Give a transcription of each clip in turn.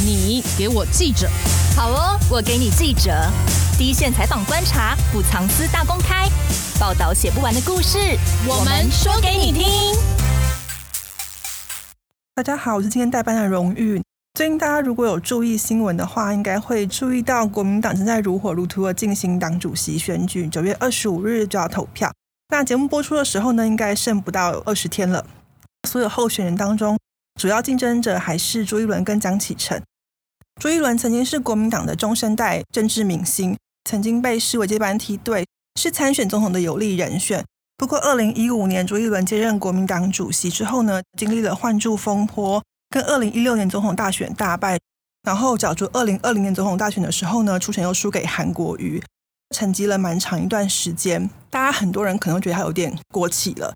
你给我记者，好哦，我给你记者，第一线采访观察，不藏私大公开，报道写不完的故事，我们说给你听。大家好，我是今天代班的荣誉。最近大家如果有注意新闻的话，应该会注意到国民党正在如火如荼的进行党主席选举，九月二十五日就要投票。那节目播出的时候呢，应该剩不到二十天了。所有候选人当中，主要竞争者还是朱一伦跟江启臣。朱一伦曾经是国民党的中生代政治明星，曾经被视为接班梯队，是参选总统的有力人选。不过，二零一五年朱一伦接任国民党主席之后呢，经历了换柱风波。跟二零一六年总统大选大败，然后角逐二零二零年总统大选的时候呢，初选又输给韩国瑜，沉寂了蛮长一段时间。大家很多人可能觉得他有点过气了。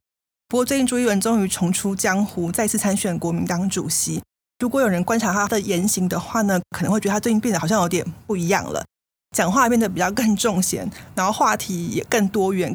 不过最近朱一伦终于重出江湖，再次参选国民党主席。如果有人观察他的言行的话呢，可能会觉得他最近变得好像有点不一样了，讲话变得比较更重咸，然后话题也更多元。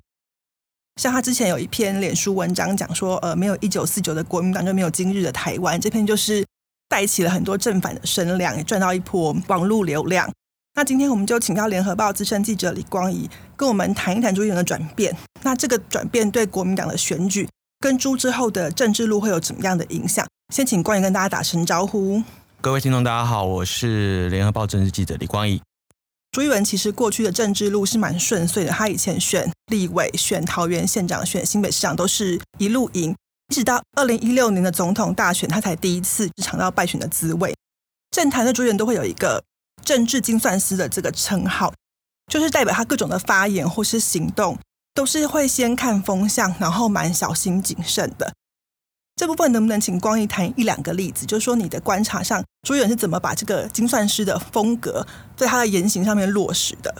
像他之前有一篇脸书文章讲说，呃，没有一九四九的国民党就没有今日的台湾。这篇就是带起了很多正反的声量，也赚到一波网络流量。那今天我们就请到联合报资深记者李光仪跟我们谈一谈朱一伦的转变。那这个转变对国民党的选举跟朱之后的政治路会有怎么样的影响？先请光仪跟大家打声招呼。各位听众，大家好，我是联合报政治记者李光仪。朱一文其实过去的政治路是蛮顺遂的，他以前选立委、选桃园县长、选新北市长都是一路赢，一直到二零一六年的总统大选，他才第一次尝到败选的滋味。政坛的朱一伦都会有一个政治精算师的这个称号，就是代表他各种的发言或是行动都是会先看风向，然后蛮小心谨慎的。这部分能不能请光一谈一两个例子？就是说你的观察上，朱远是怎么把这个精算师的风格在他的言行上面落实的？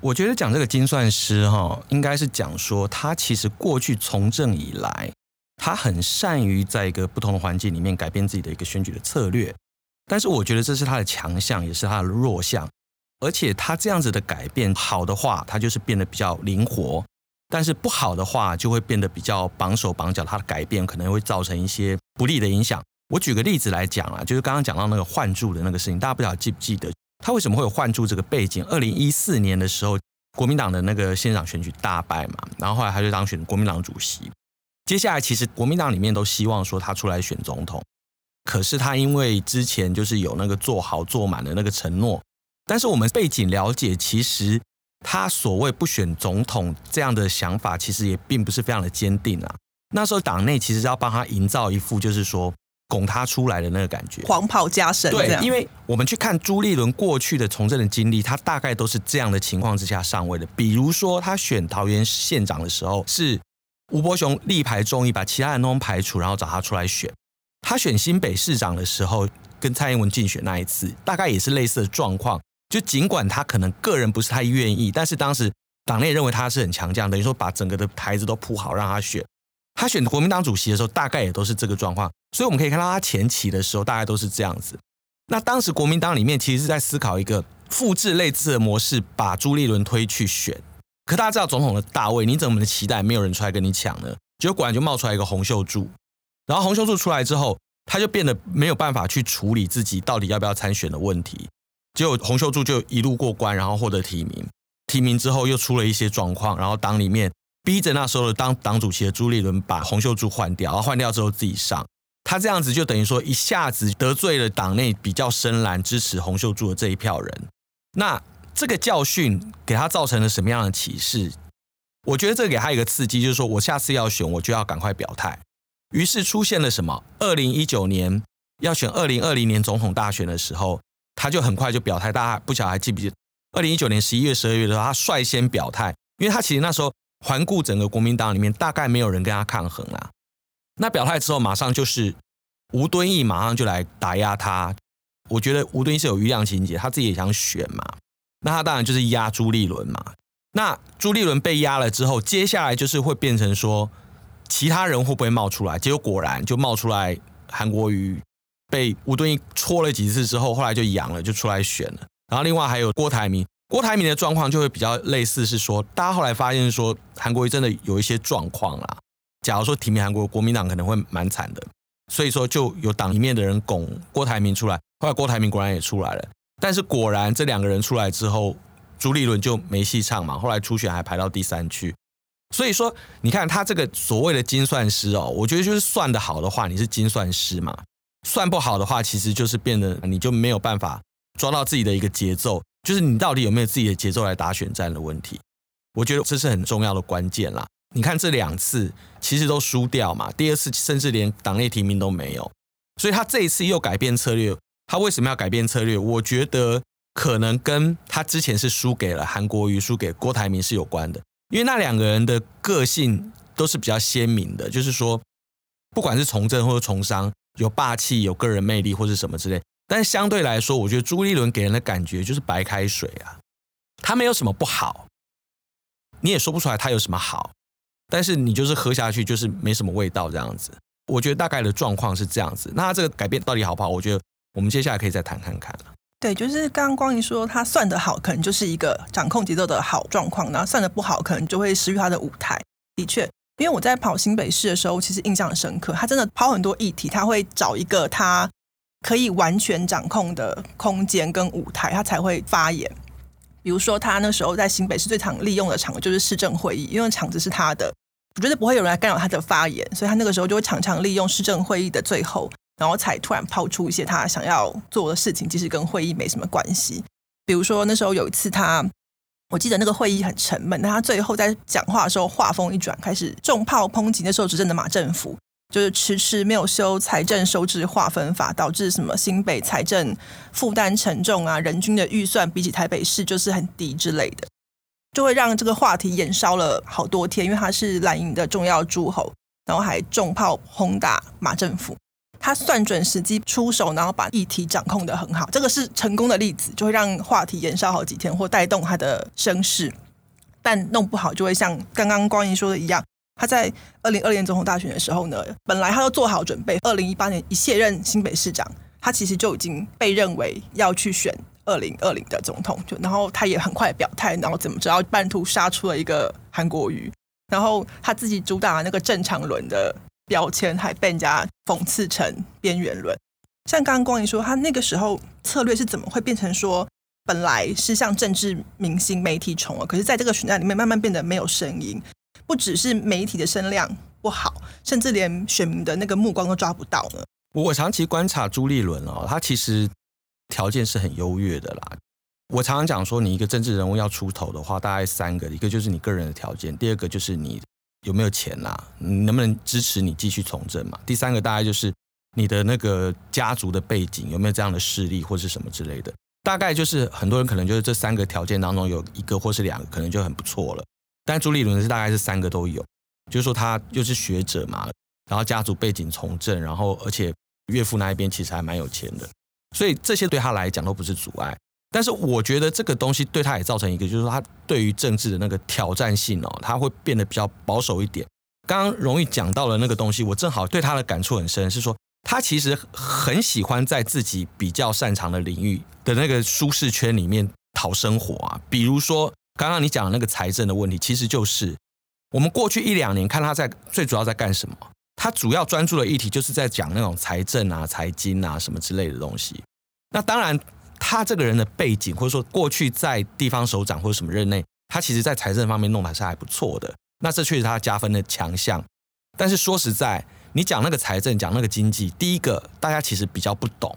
我觉得讲这个精算师哈，应该是讲说他其实过去从政以来，他很善于在一个不同的环境里面改变自己的一个选举的策略。但是我觉得这是他的强项，也是他的弱项。而且他这样子的改变好的话，他就是变得比较灵活。但是不好的话，就会变得比较绑手绑脚。他的改变可能会造成一些不利的影响。我举个例子来讲啊，就是刚刚讲到那个换柱的那个事情，大家不知道记不记得，他为什么会有换柱这个背景？二零一四年的时候，国民党的那个县长选举大败嘛，然后后来他就当选国民党主席。接下来其实国民党里面都希望说他出来选总统，可是他因为之前就是有那个做好做满的那个承诺，但是我们背景了解，其实。他所谓不选总统这样的想法，其实也并不是非常的坚定啊。那时候党内其实要帮他营造一副就是说拱他出来的那个感觉，黄袍加身。对，因为我们去看朱立伦过去的从政的经历，他大概都是这样的情况之下上位的。比如说他选桃园县长的时候，是吴伯雄力排众议，把其他人都排除，然后找他出来选。他选新北市长的时候，跟蔡英文竞选那一次，大概也是类似的状况。就尽管他可能个人不是太愿意，但是当时党内认为他是很强将，等于说把整个的台子都铺好让他选。他选国民党主席的时候，大概也都是这个状况。所以我们可以看到他前期的时候，大概都是这样子。那当时国民党里面其实是在思考一个复制类似的模式，把朱立伦推去选。可大家知道总统的大位，你怎么的期待没有人出来跟你抢呢？结果果然就冒出来一个洪秀柱，然后洪秀柱出来之后，他就变得没有办法去处理自己到底要不要参选的问题。结果洪秀柱就一路过关，然后获得提名。提名之后又出了一些状况，然后党里面逼着那时候的当党主席的朱立伦把洪秀柱换掉，然后换掉之后自己上。他这样子就等于说一下子得罪了党内比较深蓝支持洪秀柱的这一票人。那这个教训给他造成了什么样的启示？我觉得这给他一个刺激，就是说我下次要选，我就要赶快表态。于是出现了什么？二零一九年要选二零二零年总统大选的时候。他就很快就表态，大家不晓得还记不记得，二零一九年十一月、十二月的时候，他率先表态，因为他其实那时候环顾整个国民党里面，大概没有人跟他抗衡啦。那表态之后，马上就是吴敦义马上就来打压他。我觉得吴敦义是有余量情节，他自己也想选嘛，那他当然就是压朱立伦嘛。那朱立伦被压了之后，接下来就是会变成说，其他人会不会冒出来？结果果然就冒出来韩国瑜。被吴敦义戳了几次之后，后来就痒了，就出来选了。然后另外还有郭台铭，郭台铭的状况就会比较类似，是说大家后来发现说韩国瑜真的有一些状况啦。假如说提名韩国，国民党可能会蛮惨的，所以说就有党里面的人拱郭台铭出来。后来郭台铭果然也出来了，但是果然这两个人出来之后，朱立伦就没戏唱嘛。后来初选还排到第三去，所以说你看他这个所谓的精算师哦，我觉得就是算得好的话，你是精算师嘛；算不好的话，其实就是变得你就没有办法抓到自己的一个节奏，就是你到底有没有自己的节奏来打选战的问题。我觉得这是很重要的关键啦。你看这两次其实都输掉嘛，第二次甚至连党内提名都没有，所以他这一次又改变策略。他为什么要改变策略？我觉得可能跟他之前是输给了韩国瑜、输给郭台铭是有关的。因为那两个人的个性都是比较鲜明的，就是说，不管是从政或者从商，有霸气、有个人魅力或者什么之类。但是相对来说，我觉得朱立伦给人的感觉就是白开水啊，他没有什么不好，你也说不出来他有什么好，但是你就是喝下去就是没什么味道这样子。我觉得大概的状况是这样子。那他这个改变到底好不好？我觉得。我们接下来可以再谈看看。对，就是刚刚光一说他算得好，可能就是一个掌控节奏的好状况；然后算得不好，可能就会失去他的舞台。的确，因为我在跑新北市的时候，其实印象很深刻，他真的跑很多议题，他会找一个他可以完全掌控的空间跟舞台，他才会发言。比如说，他那时候在新北市最常利用的场就是市政会议，因为场子是他的，我觉得不会有人来干扰他的发言，所以他那个时候就会常常利用市政会议的最后。然后才突然抛出一些他想要做的事情，其实跟会议没什么关系。比如说那时候有一次他，我记得那个会议很沉闷，但他最后在讲话的时候话锋一转，开始重炮抨击那时候执政的马政府，就是迟迟没有修财政收支划分法，导致什么新北财政负担沉重啊，人均的预算比起台北市就是很低之类的，就会让这个话题延烧了好多天，因为他是蓝营的重要诸侯，然后还重炮轰打马政府。他算准时机出手，然后把议题掌控得很好，这个是成功的例子，就会让话题延烧好几天，或带动他的声势。但弄不好，就会像刚刚光仪说的一样，他在二零二零总统大选的时候呢，本来他都做好准备，二零一八年一卸任新北市长，他其实就已经被认为要去选二零二零的总统，就然后他也很快表态，然后怎么着，半途杀出了一个韩国瑜，然后他自己主打那个正常轮的。标签还被人家讽刺成边缘论，像刚刚光仪说，他那个时候策略是怎么会变成说，本来是像政治明星媒体宠儿，可是在这个选战里面慢慢变得没有声音，不只是媒体的声量不好，甚至连选民的那个目光都抓不到呢。我长期观察朱立伦哦，他其实条件是很优越的啦。我常常讲说，你一个政治人物要出头的话，大概三个，一个就是你个人的条件，第二个就是你。有没有钱呐、啊？你能不能支持你继续从政嘛？第三个大概就是你的那个家族的背景有没有这样的势力或是什么之类的。大概就是很多人可能就是这三个条件当中有一个或是两个可能就很不错了。但朱立伦是大概是三个都有，就是说他又是学者嘛，然后家族背景从政，然后而且岳父那一边其实还蛮有钱的，所以这些对他来讲都不是阻碍。但是我觉得这个东西对他也造成一个，就是说他对于政治的那个挑战性哦，他会变得比较保守一点。刚刚荣誉讲到了那个东西，我正好对他的感触很深，是说他其实很喜欢在自己比较擅长的领域的那个舒适圈里面讨生活啊。比如说刚刚你讲的那个财政的问题，其实就是我们过去一两年看他在最主要在干什么，他主要专注的议题就是在讲那种财政啊、财经啊什么之类的东西。那当然。他这个人的背景，或者说过去在地方首长或者什么任内，他其实在财政方面弄的还是还不错的。那这确实他加分的强项。但是说实在，你讲那个财政，讲那个经济，第一个大家其实比较不懂；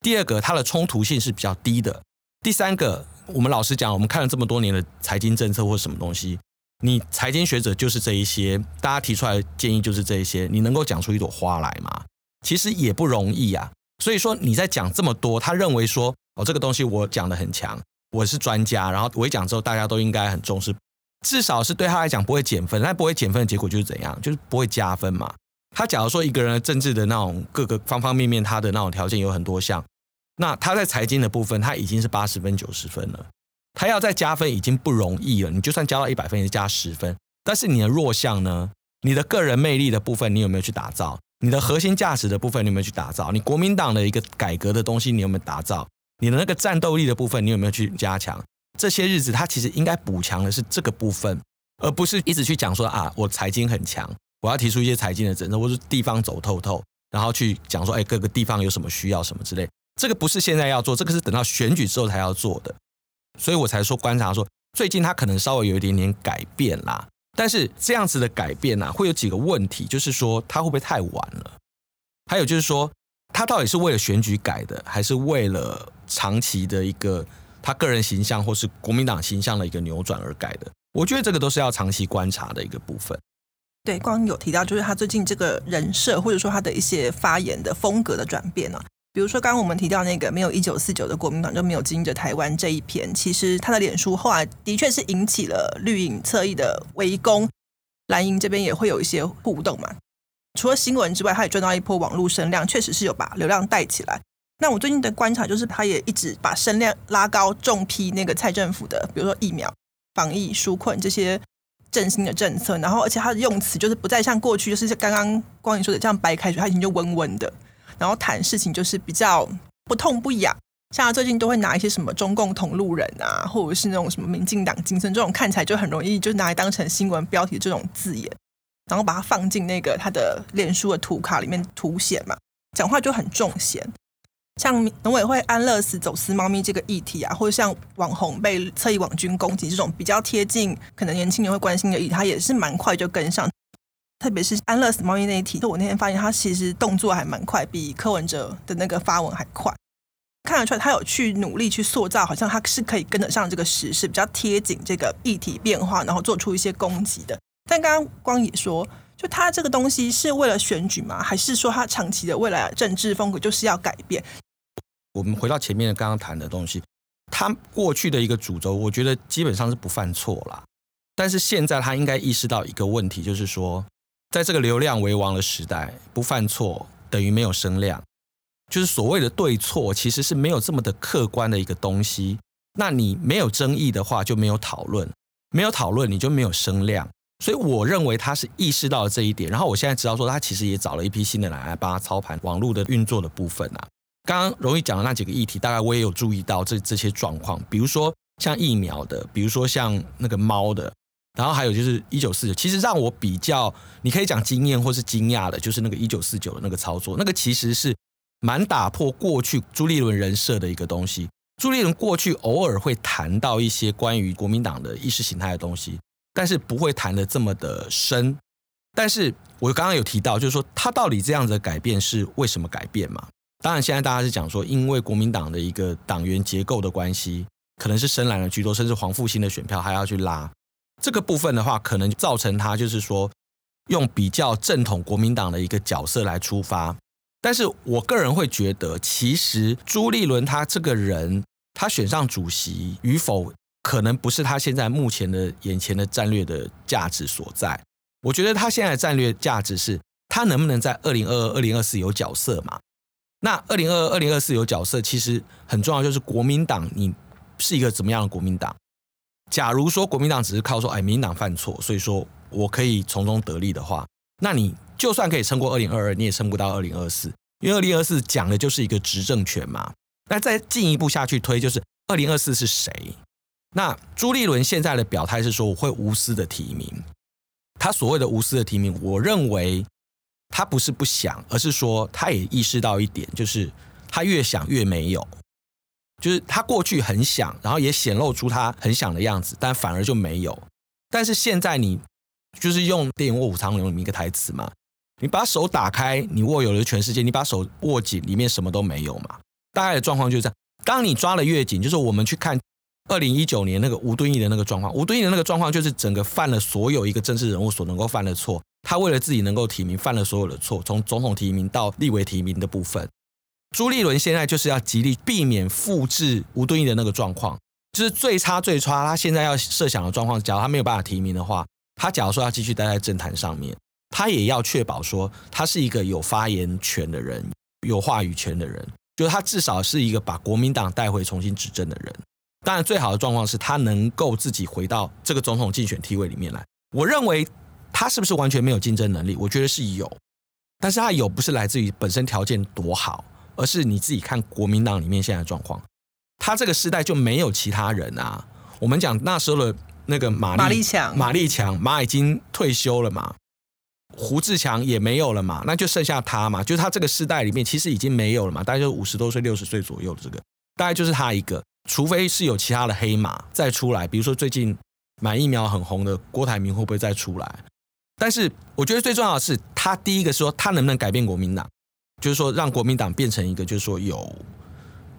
第二个，它的冲突性是比较低的；第三个，我们老实讲，我们看了这么多年的财经政策或什么东西，你财经学者就是这一些，大家提出来的建议就是这一些，你能够讲出一朵花来吗？其实也不容易呀。所以说你在讲这么多，他认为说。哦，这个东西我讲的很强，我是专家。然后我一讲之后，大家都应该很重视，至少是对他来讲不会减分。但不会减分的结果就是怎样？就是不会加分嘛。他假如说一个人的政治的那种各个方方面面，他的那种条件有很多项，那他在财经的部分他已经是八十分九十分了，他要再加分已经不容易了。你就算加到一百分，也是加十分。但是你的弱项呢？你的个人魅力的部分，你有没有去打造？你的核心价值的部分，你有没有去打造？你国民党的一个改革的东西，你有没有打造？你的那个战斗力的部分，你有没有去加强？这些日子他其实应该补强的是这个部分，而不是一直去讲说啊，我财经很强，我要提出一些财经的政策，或是地方走透透，然后去讲说，哎，各个地方有什么需要什么之类。这个不是现在要做，这个是等到选举之后才要做的，所以我才说观察说，最近他可能稍微有一点点改变啦。但是这样子的改变呢、啊，会有几个问题，就是说他会不会太晚了？还有就是说，他到底是为了选举改的，还是为了长期的一个他个人形象或是国民党形象的一个扭转而改的？我觉得这个都是要长期观察的一个部分。对，刚刚有提到，就是他最近这个人设，或者说他的一些发言的风格的转变呢、比如说，刚刚我们提到那个没有一九四九的国民党就没有经营着台湾这一篇，其实他的脸书后来的确是引起了绿营侧翼的围攻，蓝营这边也会有一些互动嘛。除了新闻之外，他也赚到一波网络声量，确实是有把流量带起来。那我最近的观察就是，他也一直把声量拉高，重批那个蔡政府的，比如说疫苗、防疫、纾困这些。振兴的政策，然后而且他的用词就是不再像过去，就是刚刚光宇说的这样白开水，他已经就温温的，然后谈事情就是比较不痛不痒，像他最近都会拿一些什么中共同路人啊，或者是那种什么民进党精神这种看起来就很容易就拿来当成新闻标题的这种字眼，然后把它放进那个他的脸书的图卡里面凸显嘛，讲话就很重咸。像农委会安乐死走私猫咪这个议题啊，或者像网红被侧翼网军攻击这种比较贴近可能年轻人会关心的议题，他也是蛮快就跟上。特别是安乐死猫咪那一题，就我那天发现他其实动作还蛮快，比柯文哲的那个发文还快。看得出来他有去努力去塑造，好像他是可以跟得上这个时事，比较贴紧这个议题变化，然后做出一些攻击的。但刚刚光也说，就他这个东西是为了选举吗？还是说他长期的未来政治风格就是要改变？我们回到前面的刚刚谈的东西，他过去的一个主轴，我觉得基本上是不犯错啦。但是现在他应该意识到一个问题，就是说，在这个流量为王的时代，不犯错等于没有声量，就是所谓的对错其实是没有这么的客观的一个东西。那你没有争议的话，就没有讨论，没有讨论你就没有声量。所以我认为他是意识到了这一点。然后我现在知道说，他其实也找了一批新的人来帮他操盘网络的运作的部分啊。刚刚容易讲的那几个议题，大概我也有注意到这这些状况，比如说像疫苗的，比如说像那个猫的，然后还有就是一九四九，其实让我比较，你可以讲惊艳或是惊讶的，就是那个一九四九的那个操作，那个其实是蛮打破过去朱立伦人设的一个东西。朱立伦过去偶尔会谈到一些关于国民党的意识形态的东西，但是不会谈得这么的深。但是我刚刚有提到，就是说他到底这样子的改变是为什么改变嘛？当然，现在大家是讲说，因为国民党的一个党员结构的关系，可能是深蓝的居多，甚至黄复兴的选票还要去拉这个部分的话，可能造成他就是说用比较正统国民党的一个角色来出发。但是我个人会觉得，其实朱立伦他这个人，他选上主席与否，可能不是他现在目前的眼前的战略的价值所在。我觉得他现在的战略价值是，他能不能在二零二二、二零二四有角色嘛？那二零二二、二零二四有角色，其实很重要，就是国民党你是一个怎么样的国民党？假如说国民党只是靠说，哎，民党犯错，所以说我可以从中得利的话，那你就算可以撑过二零二二，你也撑不到二零二四，因为二零二四讲的就是一个执政权嘛。那再进一步下去推，就是二零二四是谁？那朱立伦现在的表态是说，我会无私的提名。他所谓的无私的提名，我认为。他不是不想，而是说他也意识到一点，就是他越想越没有，就是他过去很想，然后也显露出他很想的样子，但反而就没有。但是现在你就是用电影《卧虎藏龙》里面一个台词嘛，你把手打开，你握有了全世界；你把手握紧，里面什么都没有嘛。大概的状况就是这样。当你抓了越紧，就是我们去看二零一九年那个吴敦义的那个状况，吴敦义的那个状况就是整个犯了所有一个政治人物所能够犯的错。他为了自己能够提名，犯了所有的错，从总统提名到立委提名的部分。朱立伦现在就是要极力避免复制吴敦义的那个状况，就是最差最差。他现在要设想的状况，假如他没有办法提名的话，他假如说要继续待在政坛上面，他也要确保说他是一个有发言权的人，有话语权的人，就是他至少是一个把国民党带回重新执政的人。当然，最好的状况是他能够自己回到这个总统竞选梯位里面来。我认为。他是不是完全没有竞争能力？我觉得是有，但是他有不是来自于本身条件多好，而是你自己看国民党里面现在的状况，他这个时代就没有其他人啊。我们讲那时候的那个马马立强，马立强马已经退休了嘛，胡志强也没有了嘛，那就剩下他嘛，就是他这个时代里面其实已经没有了嘛，大概就五十多岁、六十岁左右的这个，大概就是他一个，除非是有其他的黑马再出来，比如说最近买疫苗很红的郭台铭会不会再出来？但是我觉得最重要的是，他第一个说他能不能改变国民党，就是说让国民党变成一个就是说有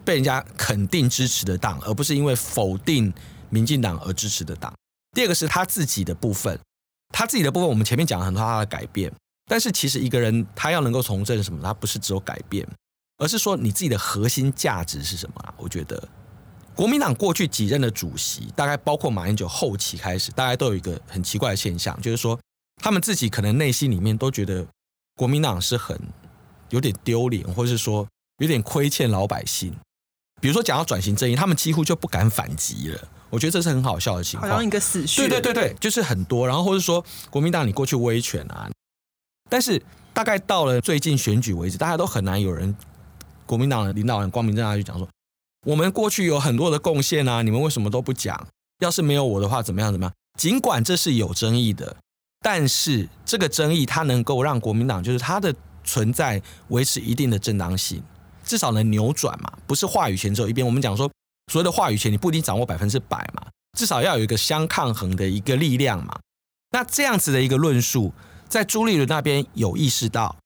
被人家肯定支持的党，而不是因为否定民进党而支持的党。第二个是他自己的部分。他自己的部分，我们前面讲了很多他的改变，但是其实一个人他要能够从政什么，他不是只有改变，而是说你自己的核心价值是什么啊？我觉得国民党过去几任的主席，大概包括马英九后期开始，大概都有一个很奇怪的现象，就是说他们自己可能内心里面都觉得国民党是很有点丢脸，或者是说有点亏欠老百姓。比如说讲到转型正义，他们几乎就不敢反击了。我觉得这是很好笑的情况，好像一个死穴。对对对对，就是很多，然后或者说国民党你过去威权啊，但是大概到了最近选举为止，大家都很难有人国民党的领导人光明正大去讲说，我们过去有很多的贡献啊，你们为什么都不讲？要是没有我的话，怎么样怎么样？尽管这是有争议的，但是这个争议它能够让国民党就是它的存在维持一定的正当性，至少能扭转嘛，不是话语权只有一边。我们讲说。所谓的话语权，你不一定掌握百分之百嘛，至少要有一个相抗衡的一个力量嘛。那这样子的一个论述，在朱立伦那边有意识到，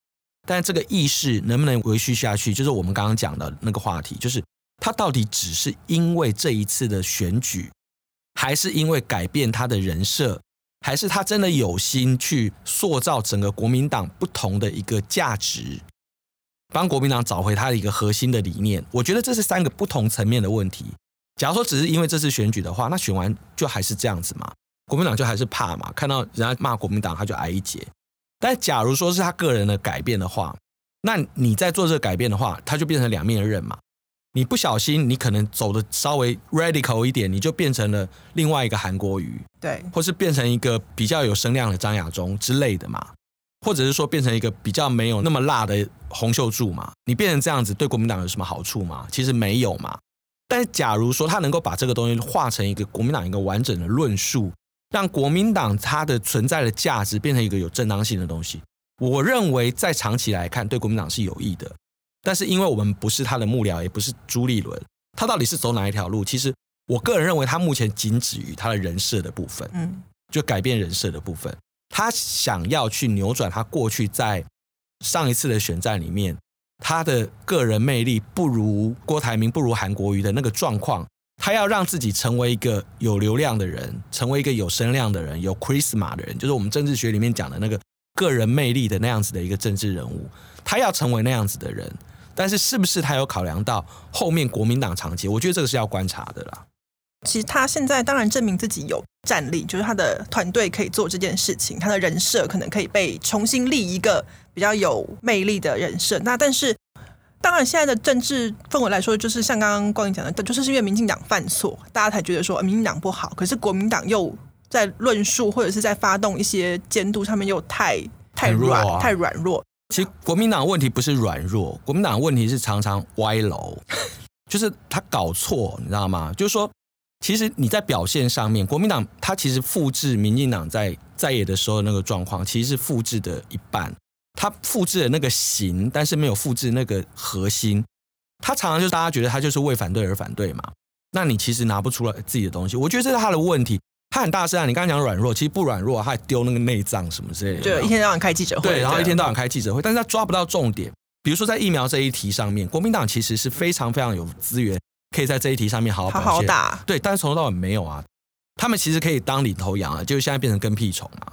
但这个意识能不能维续下去，就是我们刚刚讲的那个话题，就是他到底只是因为这一次的选举，还是因为改变他的人设，还是他真的有心去塑造整个国民党不同的一个价值？帮国民党找回他的一个核心的理念，我觉得这是三个不同层面的问题。假如说只是因为这次选举的话，那选完就还是这样子嘛，国民党就还是怕嘛，看到人家骂国民党他就挨一截。但假如说是他个人的改变的话，那你在做这个改变的话，他就变成两面刃嘛。你不小心，你可能走的稍微 radical 一点，你就变成了另外一个韩国瑜，对，或是变成一个比较有声量的张亚中之类的嘛。或者是说变成一个比较没有那么辣的洪秀柱嘛？你变成这样子对国民党有什么好处吗？其实没有嘛。但是假如说他能够把这个东西化成一个国民党一个完整的论述，让国民党它的存在的价值变成一个有正当性的东西，我认为在长期来看对国民党是有益的。但是因为我们不是他的幕僚，也不是朱立伦，他到底是走哪一条路？其实我个人认为他目前仅止于他的人设的部分，嗯，就改变人设的部分。他想要去扭转他过去在上一次的选战里面，他的个人魅力不如郭台铭、不如韩国瑜的那个状况。他要让自己成为一个有流量的人，成为一个有声量的人，有 charisma 的人，就是我们政治学里面讲的那个个人魅力的那样子的一个政治人物。他要成为那样子的人，但是是不是他有考量到后面国民党长期？我觉得这个是要观察的啦。其实他现在当然证明自己有战力，就是他的团队可以做这件事情，他的人设可能可以被重新立一个比较有魅力的人设。那但是，当然现在的政治氛围来说，就是像刚刚光影讲的，就是是因为民进党犯错，大家才觉得说民进党不好。可是国民党又在论述或者是在发动一些监督上面又太太软、啊、太软弱。其实国民党问题不是软弱，国民党问题是常常歪楼，就是他搞错，你知道吗？就是说。其实你在表现上面，国民党他其实复制民进党在在野的时候的那个状况，其实是复制的一半。他复制了那个形，但是没有复制那个核心。他常常就是大家觉得他就是为反对而反对嘛。那你其实拿不出来自己的东西。我觉得这是他的问题。他很大声啊，你刚刚讲软弱，其实不软弱，他还丢那个内脏什么之类的。对，一天到晚开记者会。对，然后一天到晚开记者会，但是他抓不到重点。比如说在疫苗这一题上面，国民党其实是非常非常有资源。可以在这一题上面好好，好好打。对，但是从头到尾没有啊。他们其实可以当领头羊啊，就现在变成跟屁虫啊。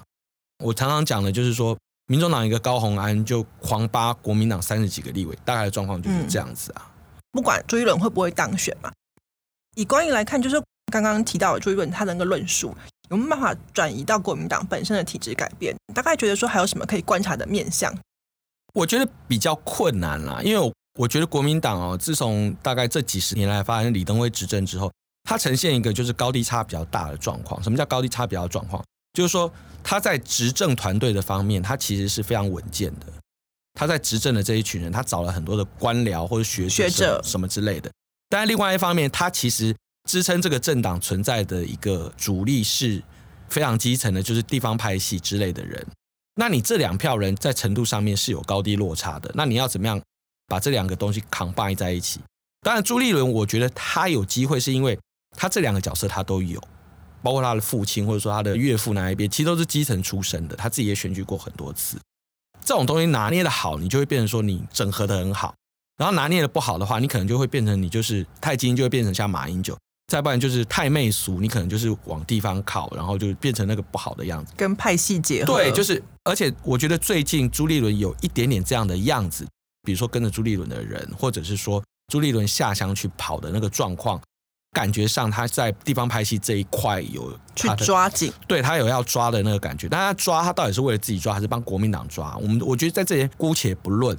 我常常讲的就是说，民众党一个高虹安就狂扒国民党三十几个立委，大概的状况就是这样子啊。嗯、不管朱一伦会不会当选嘛，以观影来看，就是刚刚提到的朱一伦他的那个论述，有没有办法转移到国民党本身的体制改变？大概觉得说还有什么可以观察的面向？我觉得比较困难啦，因为我。我觉得国民党哦，自从大概这几十年来发生李登辉执政之后，它呈现一个就是高低差比较大的状况。什么叫高低差比较状况？就是说他在执政团队的方面，他其实是非常稳健的。他在执政的这一群人，他找了很多的官僚或者学学者什么之类的。但另外一方面，他其实支撑这个政党存在的一个主力是非常基层的，就是地方派系之类的人。那你这两票人在程度上面是有高低落差的。那你要怎么样把这两个东西 combine 在一起？当然，朱立伦我觉得他有机会，是因为他这两个角色他都有，包括他的父亲或者说他的岳父那一边，其实都是基层出身的，他自己也选举过很多次。这种东西拿捏的好，你就会变成说你整合的很好；然后拿捏的不好的话，你可能就会变成你就是太精英，就会变成像马英九；再不然就是太媚俗，你可能就是往地方靠，然后就变成那个不好的样子，跟派系结合。对，就是，而且我觉得最近朱立伦有一点点这样的样子，比如说跟着朱立伦的人，或者是说朱立伦下乡去跑的那个状况。感觉上他在地方派系这一块有去抓紧，对他有要抓的那个感觉。但他抓他到底是为了自己抓，还是帮国民党抓？我们我觉得在这些姑且不论，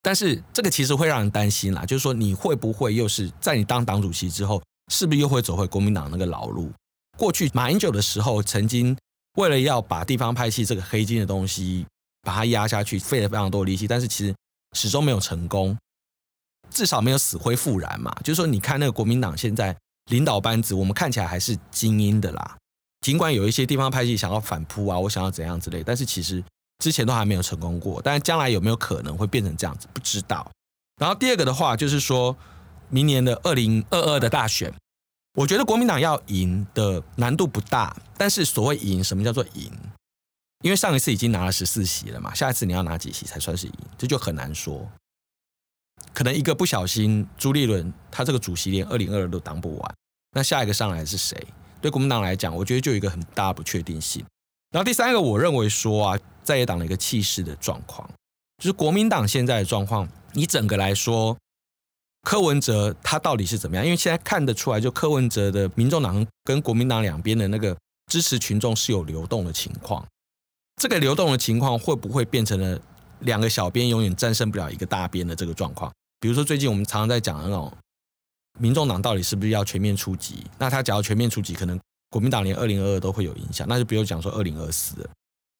但是这个其实会让人担心啦。就是说你会不会又是在你当党主席之后，是不是又会走回国民党那个老路？过去马英九的时候，曾经为了要把地方派系这个黑金的东西把它压下去，费了非常多力气，但是其实始终没有成功，至少没有死灰复燃嘛。就是说，你看那个国民党现在。领导班子，我们看起来还是精英的啦。尽管有一些地方派系想要反扑啊，我想要怎样之类，但是其实之前都还没有成功过。但是将来有没有可能会变成这样子，不知道。然后第二个的话，就是说明年的二零二二的大选，我觉得国民党要赢的难度不大。但是所谓赢，什么叫做赢？因为上一次已经拿了十四席了嘛，下一次你要拿几席才算是赢？这就很难说。可能一个不小心，朱立伦他这个主席连二零二二都当不完，那下一个上来是谁？对国民党来讲，我觉得就有一个很大的不确定性。然后第三个，我认为说啊，在野党的一个气势的状况，就是国民党现在的状况，你整个来说，柯文哲他到底是怎么样？因为现在看得出来，就柯文哲的民众党跟国民党两边的那个支持群众是有流动的情况，这个流动的情况会不会变成了两个小边永远战胜不了一个大边的这个状况？比如说，最近我们常常在讲的那种，民众党到底是不是要全面出击？那他假如全面出击，可能国民党连二零二二都会有影响，那就不用讲说二零二四了。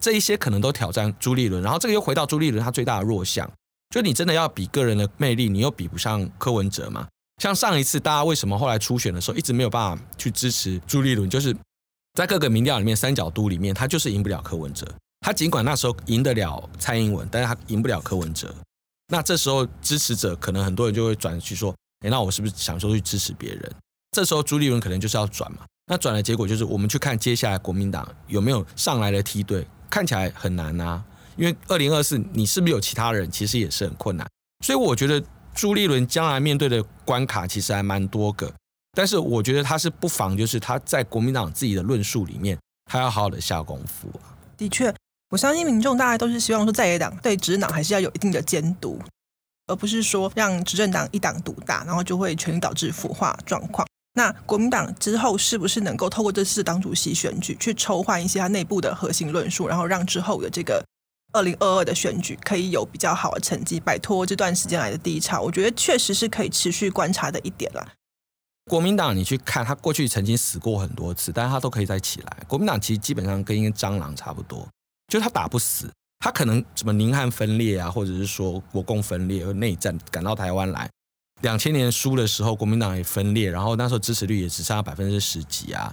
这一些可能都挑战朱立伦，然后这个又回到朱立伦他最大的弱项，就你真的要比个人的魅力，你又比不上柯文哲嘛？像上一次大家为什么后来初选的时候一直没有办法去支持朱立伦，就是在各个民调里面三角都里面，他就是赢不了柯文哲。他尽管那时候赢得了蔡英文，但是他赢不了柯文哲。那这时候支持者可能很多人就会转去说，诶，那我是不是想说去支持别人？这时候朱立伦可能就是要转嘛。那转的结果就是，我们去看接下来国民党有没有上来的梯队，看起来很难啊。因为二零二四你是不是有其他人，其实也是很困难。所以我觉得朱立伦将来面对的关卡其实还蛮多个，但是我觉得他是不妨就是他在国民党自己的论述里面，他要好好的下功夫。的确。我相信民众大概都是希望说，在野党对执政党还是要有一定的监督，而不是说让执政党一党独大，然后就会全力导致腐化状况。那国民党之后是不是能够透过这次党主席选举去抽换一些他内部的核心论述，然后让之后的这个二零二二的选举可以有比较好的成绩，摆脱这段时间来的低潮？我觉得确实是可以持续观察的一点啦。国民党你去看，他过去曾经死过很多次，但是他都可以再起来。国民党其实基本上跟一个蟑螂差不多。就他打不死，他可能什么宁汉分裂啊，或者是说国共分裂和内战赶到台湾来，两千年输的时候，国民党也分裂，然后那时候支持率也只剩下百分之十几啊。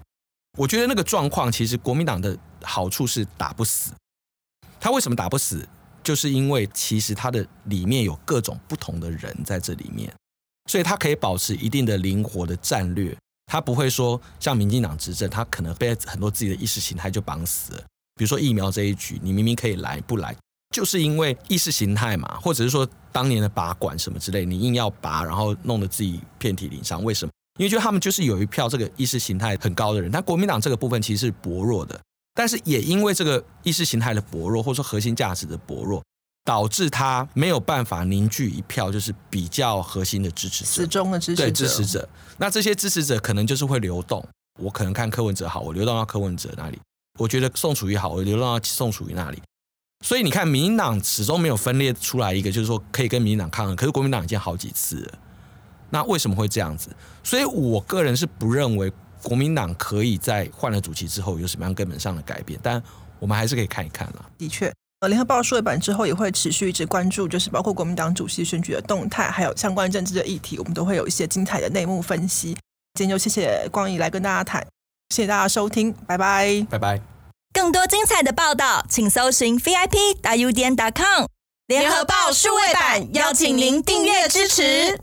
我觉得那个状况，其实国民党的好处是打不死。他为什么打不死？就是因为其实他的里面有各种不同的人在这里面，所以他可以保持一定的灵活的战略。他不会说像民进党执政，他可能被很多自己的意识形态就绑死了。比如说疫苗这一局，你明明可以来不来，就是因为意识形态嘛，或者是说当年的拔管什么之类，你硬要拔，然后弄得自己遍体鳞伤。为什么？因为就他们就是有一票这个意识形态很高的人，但国民党这个部分其实是薄弱的，但是也因为这个意识形态的薄弱，或者说核心价值的薄弱，导致他没有办法凝聚一票就是比较核心的支持者，死忠的支持者，对支持者。那这些支持者可能就是会流动，我可能看柯文哲好，我流动到柯文哲那里。我觉得宋楚瑜好，我流动到宋楚瑜那里。所以你看，民进党始终没有分裂出来一个，就是说可以跟民进党抗衡。可是国民党已经好几次了，那为什么会这样子？所以我个人是不认为国民党可以在换了主席之后有什么样根本上的改变。但我们还是可以看一看了。的确，呃，联合报数位版之后也会持续一直关注，就是包括国民党主席选举的动态，还有相关政治的议题，我们都会有一些精彩的内幕分析。今天就谢谢光仪来跟大家谈。谢谢大家收听，拜拜，拜拜。更多精彩的报道，请搜寻 VIP 大 U 点 com 联合报数位版，邀请您订阅支持。